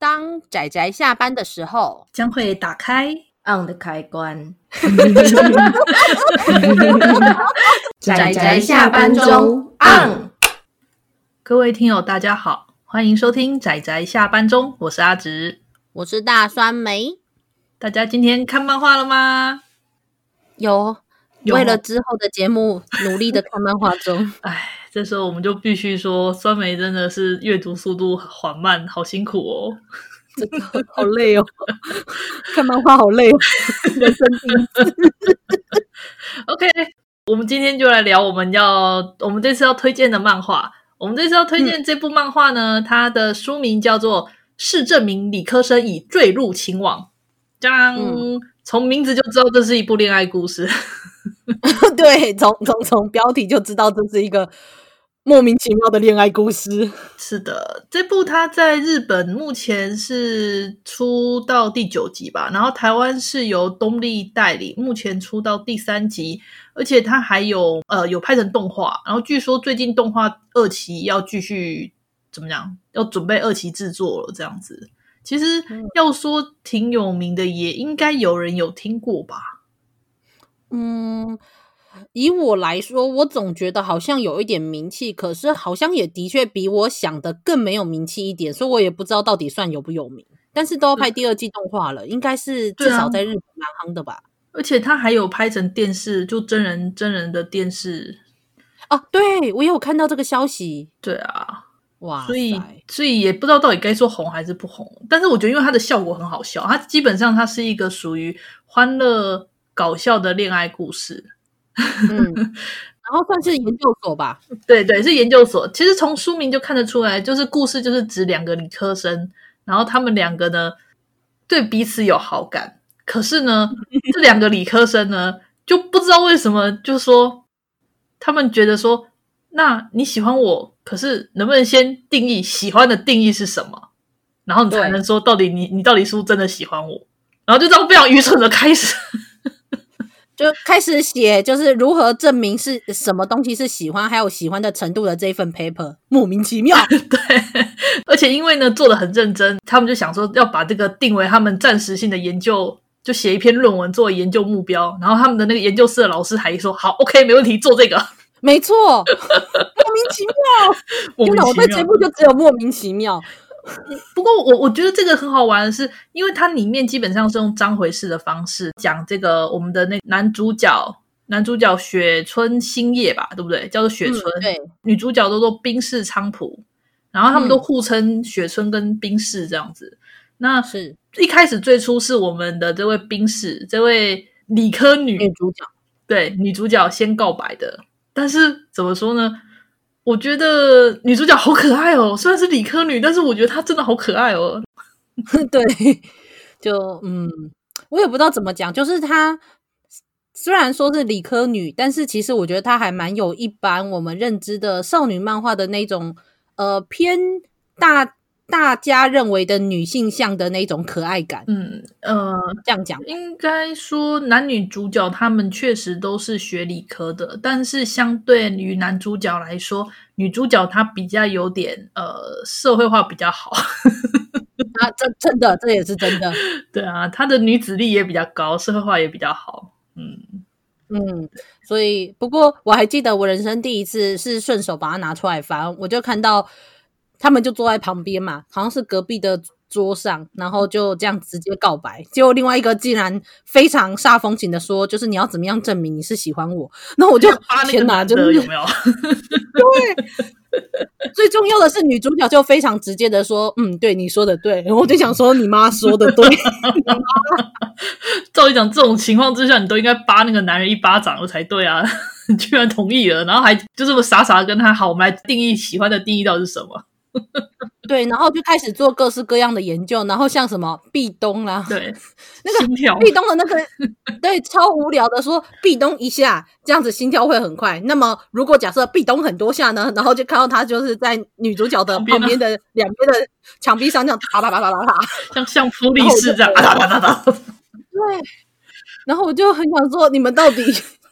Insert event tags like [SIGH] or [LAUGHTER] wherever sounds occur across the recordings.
当仔仔下班的时候，将会打开 on 的开关。[LAUGHS] 仔仔下班中 on。各位听友，大家好，欢迎收听仔仔下班中，我是阿直，我是大酸梅。大家今天看漫画了吗？有，有为了之后的节目努力的看漫画中。[LAUGHS] 哎。这时候我们就必须说，酸梅真的是阅读速度缓慢，好辛苦哦，[LAUGHS] 真的好累哦，看漫画好累哦，人生第一次。OK，我们今天就来聊我们要我们这次要推荐的漫画。我们这次要推荐这部漫画呢，嗯、它的书名叫做《是证明理科生已坠入情网》。这样、嗯、从名字就知道这是一部恋爱故事。[LAUGHS] 对，从从从标题就知道这是一个。莫名其妙的恋爱故事。是的，这部它在日本目前是出到第九集吧，然后台湾是由东立代理，目前出到第三集，而且它还有呃有拍成动画，然后据说最近动画二期要继续怎么样，要准备二期制作了，这样子。其实要说挺有名的，也应该有人有听过吧？嗯。以我来说，我总觉得好像有一点名气，可是好像也的确比我想的更没有名气一点，所以我也不知道到底算有不有名。但是都要拍第二季动画了，应该是至少在日本蛮夯的吧。而且他还有拍成电视，就真人真人的电视。哦，对，我也有看到这个消息。对啊，哇，所以所以也不知道到底该说红还是不红。但是我觉得，因为它的效果很好笑，它基本上它是一个属于欢乐搞笑的恋爱故事。嗯，然后算是研究所吧。[LAUGHS] 对对，是研究所。其实从书名就看得出来，就是故事就是指两个理科生，然后他们两个呢对彼此有好感，可是呢这两个理科生呢就不知道为什么，就说他们觉得说，那你喜欢我，可是能不能先定义喜欢的定义是什么，然后你才能说到底你你到底是不是真的喜欢我？然后就这样非常愚蠢的开始。就开始写，就是如何证明是什么东西是喜欢，还有喜欢的程度的这一份 paper，莫名其妙。[LAUGHS] 对，而且因为呢做的很认真，他们就想说要把这个定为他们暂时性的研究，就写一篇论文作为研究目标。然后他们的那个研究室的老师还说：“好，OK，没问题，做这个。”没错，莫名其妙。[LAUGHS] 真的，我对节目就只有莫名其妙。不过我我觉得这个很好玩的是，因为它里面基本上是用章回式的方式讲这个我们的那男主角，男主角雪村星叶吧，对不对？叫做雪村。嗯、对，女主角都做冰室仓普，然后他们都互称雪村跟冰室这样子。嗯、那是一开始最初是我们的这位冰室，这位理科女，女主角，对，女主角先告白的。但是怎么说呢？我觉得女主角好可爱哦，虽然是理科女，但是我觉得她真的好可爱哦。[LAUGHS] 对，就嗯，我也不知道怎么讲，就是她虽然说是理科女，但是其实我觉得她还蛮有一般我们认知的少女漫画的那种呃偏大。大家认为的女性向的那种可爱感，嗯呃，这样讲，应该说男女主角他们确实都是学理科的，但是相对于男主角来说，女主角她比较有点呃社会化比较好。[LAUGHS] 啊，这真的，这也是真的。[LAUGHS] 对啊，她的女子力也比较高，社会化也比较好。嗯嗯，所以不过我还记得我人生第一次是顺手把它拿出来翻，我就看到。他们就坐在旁边嘛，好像是隔壁的桌上，然后就这样直接告白。结果另外一个竟然非常煞风景的说：“就是你要怎么样证明你是喜欢我？”那我就天哪，真的有没有？[LAUGHS] [LAUGHS] 对，最重要的是女主角就非常直接的说：“嗯，对，你说的对。”然后我就想说：“你妈说的对。[LAUGHS] ”照理讲，这种情况之下，你都应该扒那个男人一巴掌了才对啊！你居然同意了，然后还就这么傻傻的跟他好，我们来定义喜欢的定义到底是什么？[LAUGHS] 对，然后就开始做各式各样的研究，然后像什么壁咚啦，对，[LAUGHS] 那个壁咚的那个，[LAUGHS] 对，超无聊的说壁咚一下，这样子心跳会很快。那么如果假设壁咚很多下呢，然后就看到他就是在女主角的旁边的两边的墙壁上这样啪啪啪啪啪啪，像像福利士这样啪啪啪啪。对，然后我就很想说，你们到底？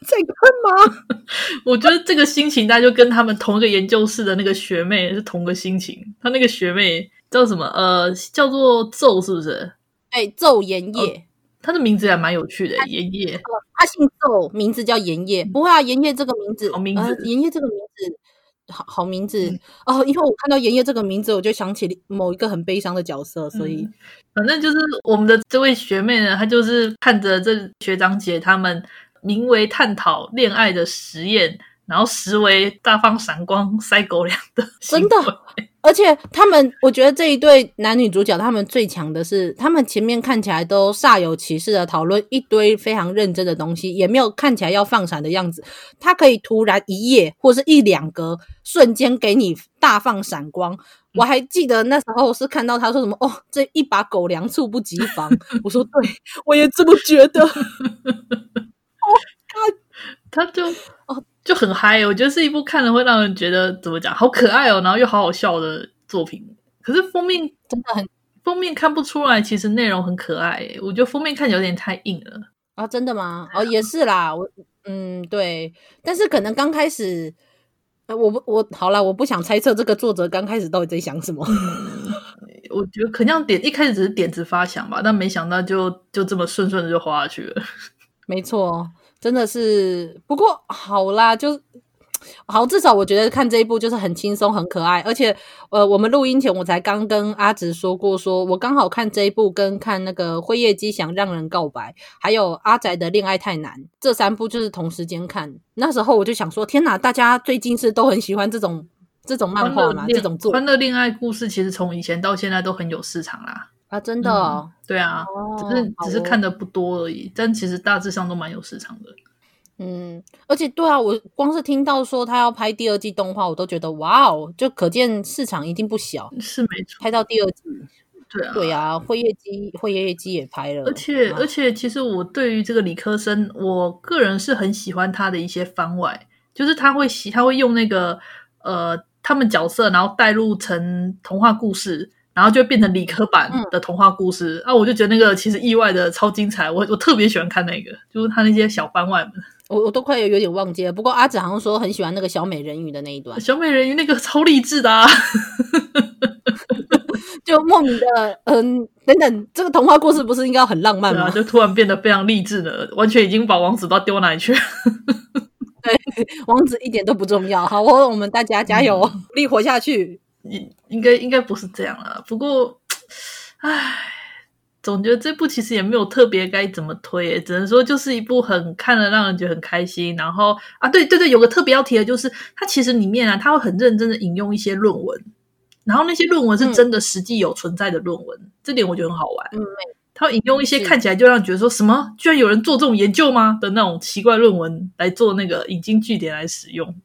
在干嘛？[LAUGHS] 我觉得这个心情，大家就跟他们同一个研究室的那个学妹是同个心情。她那个学妹叫什么？呃，叫做奏是不是？哎，纣盐业。他的名字还蛮有趣的，盐业。他姓奏，名字叫盐业。不会啊，盐业这个名字，好名字。盐业这个名字，好好名字哦。因为我看到盐业这个名字，我就想起某一个很悲伤的角色，所以反正就是我们的这位学妹呢，她就是看着这学长姐他们名为探讨恋爱的实验，然后实为大放闪光塞狗粮的，真的。而且他们，我觉得这一对男女主角，他们最强的是，他们前面看起来都煞有其事的讨论一堆非常认真的东西，也没有看起来要放闪的样子。他可以突然一夜或是一两格，瞬间给你大放闪光。我还记得那时候是看到他说什么哦，这一把狗粮猝不及防。[LAUGHS] 我说对，我也这么觉得。[LAUGHS] 哦，他他就哦。就很嗨，我觉得是一部看了会让人觉得怎么讲，好可爱哦，然后又好好笑的作品。可是封面真的很，封面看不出来，其实内容很可爱。我觉得封面看起来有点太硬了啊！真的吗？哦，也是啦，我嗯对，但是可能刚开始，呃，我不我好了，我不想猜测这个作者刚开始到底在想什么。我觉得可能点一开始只是点子发想吧，但没想到就就这么顺顺的就花下去了。[LAUGHS] 没错。真的是，不过好啦，就好，至少我觉得看这一部就是很轻松、很可爱，而且呃，我们录音前我才刚跟阿直说过说，我刚好看这一部跟看那个《辉夜姬想让人告白》，还有阿宅的《恋爱太难》这三部就是同时间看，那时候我就想说，天哪，大家最近是都很喜欢这种这种漫画嘛，这种作欢乐恋爱故事，其实从以前到现在都很有市场啦。啊，真的、哦嗯，对啊，哦、只是只是看的不多而已，哦、但其实大致上都蛮有市场的。嗯，而且对啊，我光是听到说他要拍第二季动画，我都觉得哇哦，就可见市场一定不小。是没错，拍到第二季，对啊，对啊，辉夜姬，辉夜姬也拍了。而且、啊、而且，其实我对于这个理科生，我个人是很喜欢他的一些番外，就是他会喜，他会用那个呃，他们角色，然后带入成童话故事。然后就变成理科版的童话故事、嗯、啊！我就觉得那个其实意外的超精彩，我我特别喜欢看那个，就是他那些小番外们，我我都快有有点忘记了。不过阿紫好像说很喜欢那个小美人鱼的那一段，小美人鱼那个超励志的啊！[LAUGHS] 就莫名的嗯，等等，这个童话故事不是应该很浪漫吗？啊、就突然变得非常励志的，完全已经把王子不知道丢哪里去了。对，王子一点都不重要。好，我我们大家加油，努力、嗯、活下去。应应该应该不是这样啦，不过，唉，总觉得这部其实也没有特别该怎么推，只能说就是一部很看了让人觉得很开心。然后啊，对对对，有个特别要提的就是，它其实里面啊，它会很认真的引用一些论文，然后那些论文是真的实际有存在的论文，嗯、这点我觉得很好玩。嗯，它会引用一些看起来就让人觉得说什么，居然有人做这种研究吗的那种奇怪论文来做那个引经据典来使用。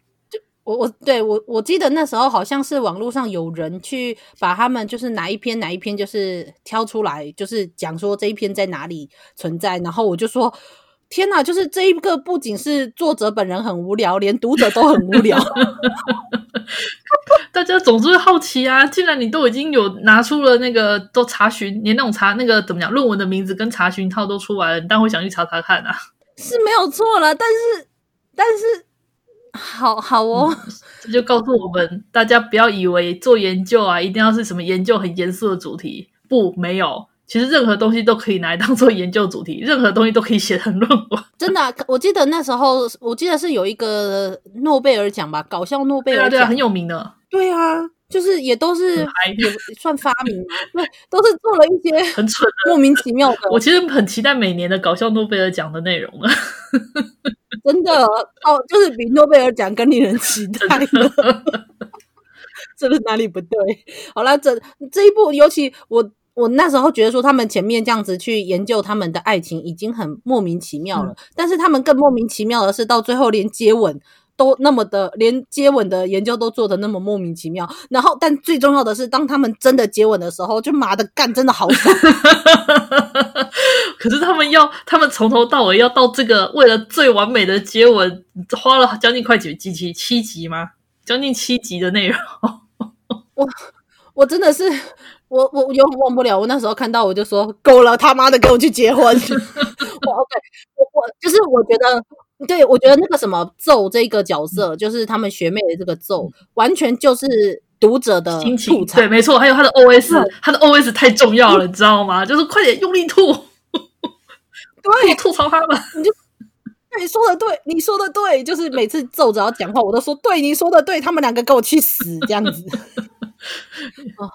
我我对我我记得那时候好像是网络上有人去把他们就是哪一篇哪一篇就是挑出来，就是讲说这一篇在哪里存在，然后我就说天哪，就是这一个不仅是作者本人很无聊，连读者都很无聊。[LAUGHS] 大家总是会好奇啊，既然你都已经有拿出了那个都查询，连那种查那个怎么讲论文的名字跟查询套都出来了，你当然会想去查查看啊，是没有错了，但是但是。好好哦、嗯，这就告诉我们大家不要以为做研究啊，一定要是什么研究很严肃的主题。不，没有，其实任何东西都可以拿来当做研究主题，任何东西都可以写成论文。真的、啊，我记得那时候，我记得是有一个诺贝尔奖吧，搞笑诺贝尔奖，对啊，很有名的。对啊，就是也都是也算发明，对，都是做了一些很蠢、[LAUGHS] 莫名其妙的。我其实很期待每年的搞笑诺贝尔奖的内容啊。[LAUGHS] 真的哦，就是比诺贝尔奖更令人期待了，这是哪里不对？好了，这这一部，尤其我我那时候觉得说，他们前面这样子去研究他们的爱情已经很莫名其妙了，嗯、但是他们更莫名其妙的是，到最后连接吻都那么的，连接吻的研究都做的那么莫名其妙。然后，但最重要的是，当他们真的接吻的时候，就妈的干，真的好爽。[LAUGHS] 可是他们要，他们从头到尾要到这个，为了最完美的接吻，花了将近快几几集？七集吗？将近七集的内容。[LAUGHS] 我我真的是，我我永远忘不了。我那时候看到，我就说够了，他妈的，给我去结婚。[LAUGHS] 我 OK，我我就是我觉得，对我觉得那个什么纣这个角色，就是他们学妹的这个纣，完全就是读者的心情。对，没错，还有他的 OS，他的 OS 太重要了，你知道吗？就是快点用力吐，对，[LAUGHS] 吐槽他们。你就你说的对，你说的对，就是每次皱着要讲话，我都说对，你说的对，他们两个给我去死，这样子。[LAUGHS] 哦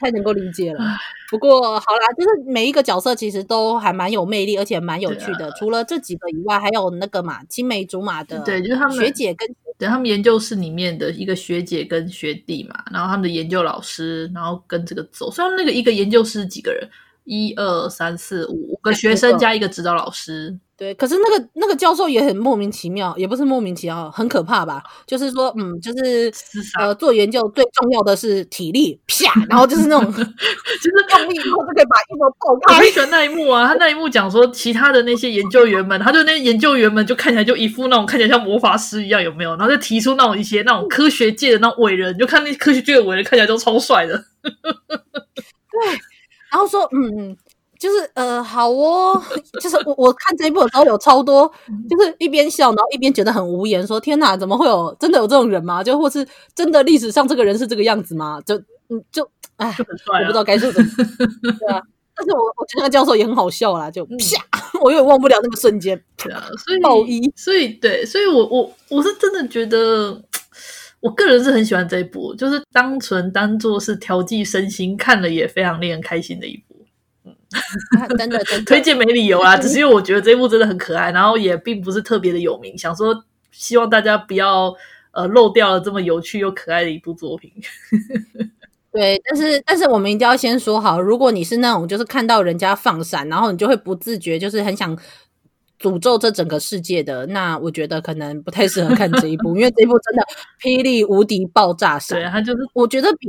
太能够理解了，不过好啦，就是每一个角色其实都还蛮有魅力，而且蛮有趣的。啊、除了这几个以外，还有那个嘛，青梅竹马的，对，就是他们学姐跟对他们研究室里面的一个学姐跟学弟嘛，然后他们的研究老师，然后跟这个走，所以他们那个一个研究室几个人，一二三四五五个学生加一个指导老师。对，可是那个那个教授也很莫名其妙，也不是莫名其妙，很可怕吧？就是说，嗯，就是呃，做研究最重要的是体力，啪，[LAUGHS] 然后就是那种，就是用力以后就可以把一模爆开。我很喜欢那一幕啊，他那一幕讲说，其他的那些研究员们，他就那些研究员们就看起来就一副那种看起来像魔法师一样，有没有？然后就提出那种一些那种科学界的那种伟人，就看那科学界的伟人看起来都超帅的。[LAUGHS] 对，然后说，嗯。就是呃，好哦，[LAUGHS] 就是我我看这一部的时候有超多，就是一边笑，然后一边觉得很无言，说天哪，怎么会有真的有这种人吗？就或是真的历史上这个人是这个样子吗？就嗯就哎，我不知道该说什么。[LAUGHS] 对啊，但是我我觉得那个教授也很好笑啦，就啪，[LAUGHS] 我永远忘不了那个瞬间。对啊，所以爆衣，所以对，所以我我我是真的觉得，我个人是很喜欢这一部，就是单纯当做是调剂身心，看了也非常令人开心的一部。[LAUGHS] 啊、真的，[LAUGHS] 真的推荐没理由啊，只是因为我觉得这一部真的很可爱，然后也并不是特别的有名，想说希望大家不要呃漏掉了这么有趣又可爱的一部作品。[LAUGHS] 对，但是但是我们一定要先说好，如果你是那种就是看到人家放闪，然后你就会不自觉就是很想。诅咒这整个世界的，那我觉得可能不太适合看这一部，[LAUGHS] 因为这一部真的霹雳无敌爆炸闪。对，他就是我觉得比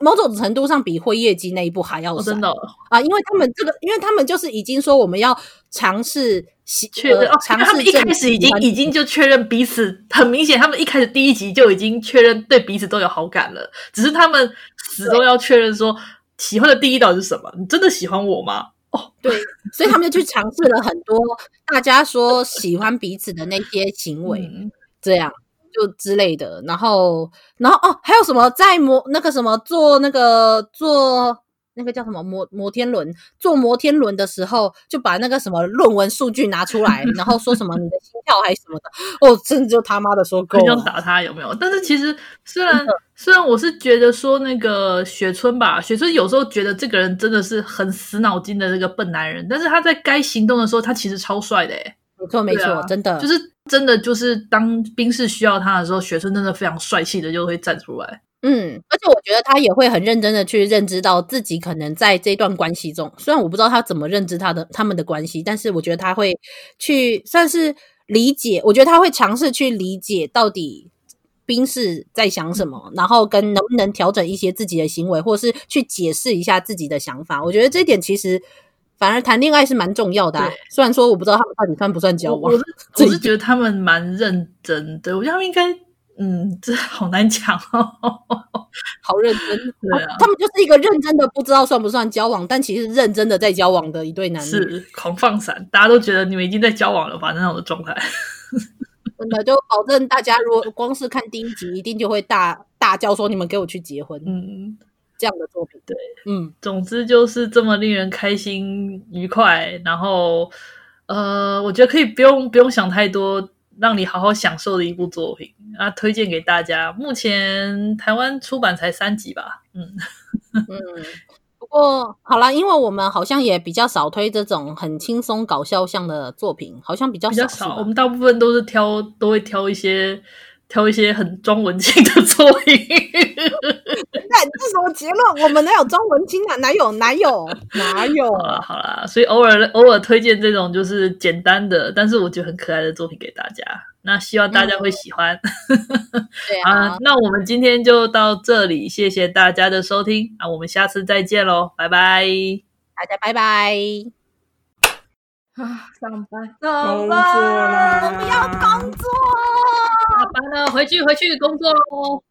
某种程度上比辉夜姬那一部还要闪。哦，真的啊，因为他们这个，因为他们就是已经说我们要尝试确认，尝试他们一开始已经已经就确认彼此，很明显，他们一开始第一集就已经确认对彼此都有好感了，只是他们始终要确认说喜欢的第一道是什么？你真的喜欢我吗？哦，[LAUGHS] 对，所以他们就去尝试了很多大家说喜欢彼此的那些行为，嗯、这样就之类的。然后，然后哦，还有什么在模那个什么做那个做。那个叫什么摩摩天轮？坐摩天轮的时候，就把那个什么论文数据拿出来，然后说什么你的心跳还是什么的。哦，真的就他妈的说够想打他有没有？但是其实 [LAUGHS] 虽然虽然我是觉得说那个雪村吧，雪村有时候觉得这个人真的是很死脑筋的那个笨男人，但是他在该行动的时候，他其实超帅的诶。没错没错，啊、真的就是真的就是当兵士需要他的时候，雪村真的非常帅气的就会站出来。嗯，而且我觉得他也会很认真的去认知到自己可能在这段关系中，虽然我不知道他怎么认知他的他们的关系，但是我觉得他会去算是理解，我觉得他会尝试去理解到底兵士在想什么，然后跟能不能调整一些自己的行为，或是去解释一下自己的想法。我觉得这一点其实反而谈恋爱是蛮重要的虽然说我不知道他们到底算不算交往，我是 [LAUGHS] 我是觉得他们蛮认真的，我觉得他们应该。嗯，这好难讲哦，[LAUGHS] 好认真。对啊，他们就是一个认真的，不知道算不算交往，但其实认真的在交往的一对男女。是狂放闪，大家都觉得你们已经在交往了吧？那种的状态，真的就保证大家如果光是看第一集，一定就会大大叫说：“你们给我去结婚！”嗯，这样的作品，对，嗯，总之就是这么令人开心愉快。然后，呃，我觉得可以不用不用想太多。让你好好享受的一部作品啊，推荐给大家。目前台湾出版才三集吧，嗯嗯。不过好啦，因为我们好像也比较少推这种很轻松搞笑向的作品，好像比较少。比较少，我们大部分都是挑，都会挑一些。挑一些很装文青的作品，那这是什么结论？我们哪有装文青啊？[LAUGHS] 哪有？哪有？哪有？好啦好啦，所以偶尔偶尔推荐这种就是简单的，但是我觉得很可爱的作品给大家。那希望大家会喜欢。嗯、对啊，[LAUGHS] 啊，那我们今天就到这里，谢谢大家的收听。那我们下次再见喽，拜拜，大家拜拜。啊，[SIGHS] 上班，上班，我不要工作。完了，回去回去工作喽。